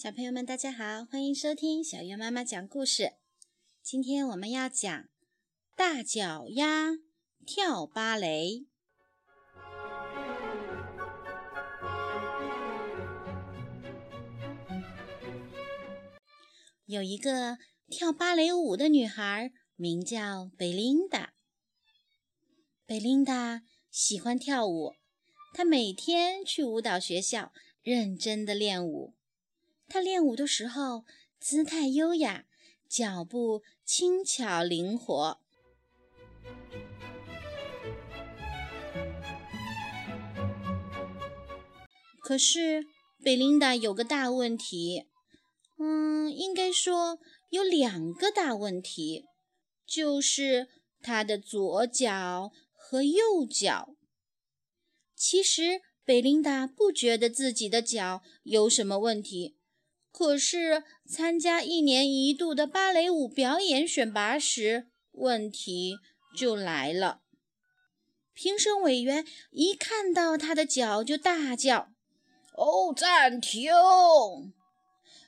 小朋友们，大家好，欢迎收听小月妈妈讲故事。今天我们要讲大脚丫跳芭蕾。有一个跳芭蕾舞的女孩，名叫贝琳达。贝琳达喜欢跳舞，她每天去舞蹈学校认真的练舞。他练舞的时候，姿态优雅，脚步轻巧灵活。可是，贝琳达有个大问题，嗯，应该说有两个大问题，就是他的左脚和右脚。其实，贝琳达不觉得自己的脚有什么问题。可是参加一年一度的芭蕾舞表演选拔时，问题就来了。评审委员一看到他的脚就大叫：“哦，暂停！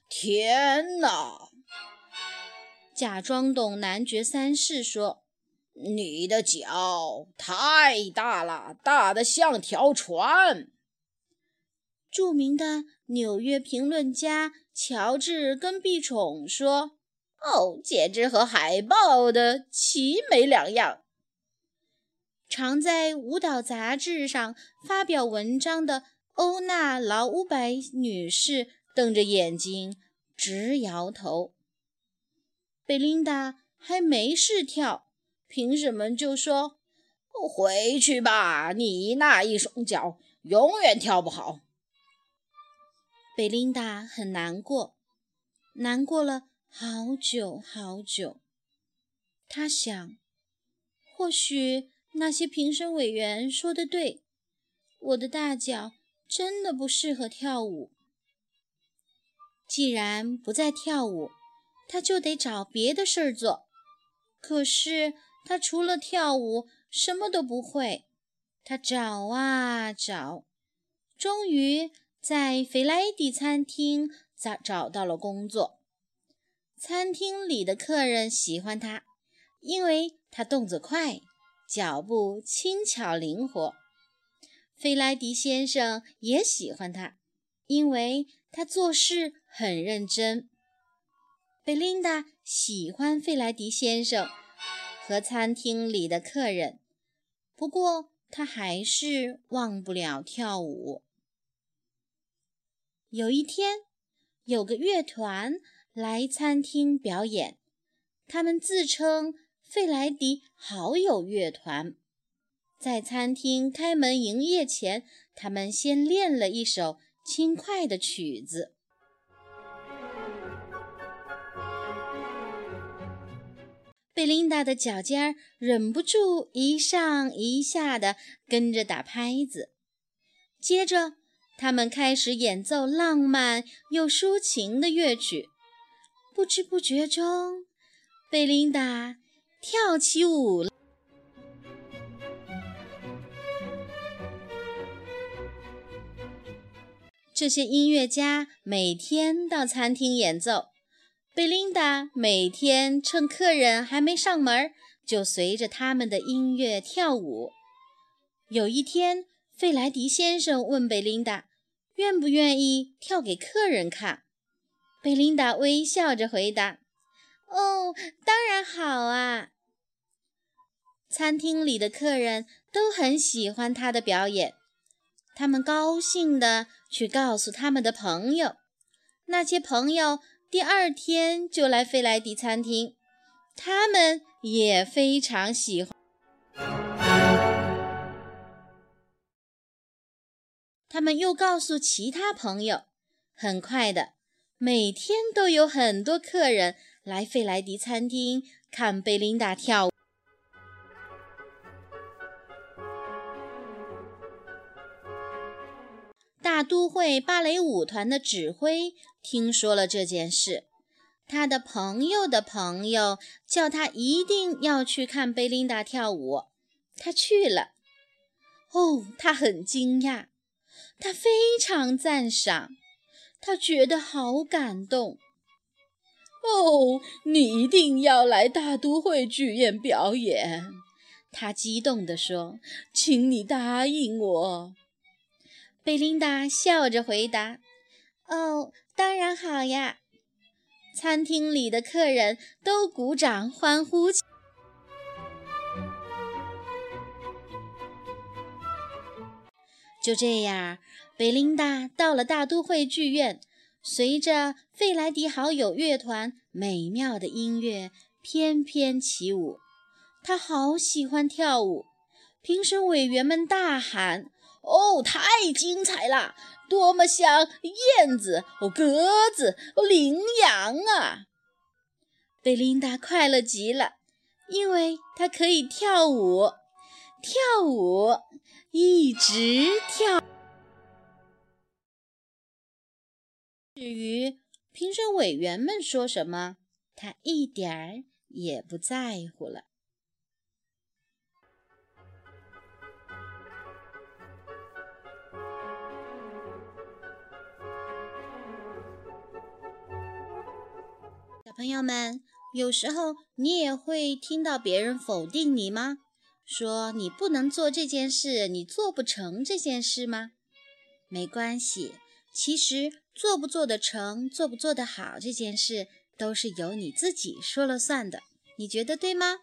天哪！”假装懂男爵三世说：“你的脚太大了，大的像条船。”著名的纽约评论家。乔治跟碧宠说：“哦，简直和海豹的奇美两样。”常在舞蹈杂志上发表文章的欧娜·劳乌白女士瞪着眼睛直摇头。贝琳达还没试跳，评审们就说：“回去吧，你那一双脚永远跳不好。”贝琳达很难过，难过了好久好久。她想，或许那些评审委员说的对，我的大脚真的不适合跳舞。既然不再跳舞，她就得找别的事儿做。可是她除了跳舞，什么都不会。她找啊找，终于。在费莱迪餐厅找找到了工作。餐厅里的客人喜欢他，因为他动作快，脚步轻巧灵活。费莱迪先生也喜欢他，因为他做事很认真。贝琳达喜欢费莱迪先生和餐厅里的客人，不过她还是忘不了跳舞。有一天，有个乐团来餐厅表演，他们自称“费莱迪好友乐团”。在餐厅开门营业前，他们先练了一首轻快的曲子。贝琳达的脚尖儿忍不住一上一下的跟着打拍子，接着。他们开始演奏浪漫又抒情的乐曲，不知不觉中，贝琳达跳起舞了。这些音乐家每天到餐厅演奏，贝琳达每天趁客人还没上门，就随着他们的音乐跳舞。有一天，费莱迪先生问贝琳达。愿不愿意跳给客人看？贝琳达微笑着回答：“哦，当然好啊！”餐厅里的客人都很喜欢他的表演，他们高兴地去告诉他们的朋友。那些朋友第二天就来费莱迪餐厅，他们也非常喜欢。他们又告诉其他朋友，很快的，每天都有很多客人来费莱迪餐厅看贝琳达跳舞。大都会芭蕾舞团的指挥听说了这件事，他的朋友的朋友叫他一定要去看贝琳达跳舞。他去了，哦，他很惊讶。他非常赞赏，他觉得好感动。哦，你一定要来大都会剧院表演！他激动地说：“请你答应我。”贝琳达笑着回答：“哦，当然好呀！”餐厅里的客人都鼓掌欢呼。就这样，贝琳达到了大都会剧院。随着费莱迪好友乐团美妙的音乐翩翩起舞，她好喜欢跳舞。评审委员们大喊：“哦，太精彩了！多么像燕子、哦鸽子、哦羚羊啊！”贝琳达快乐极了，因为她可以跳舞，跳舞，一直跳。至于评审委员们说什么，他一点儿也不在乎了。小朋友们，有时候你也会听到别人否定你吗？说你不能做这件事，你做不成这件事吗？没关系。其实做不做得成、做不做得好这件事，都是由你自己说了算的。你觉得对吗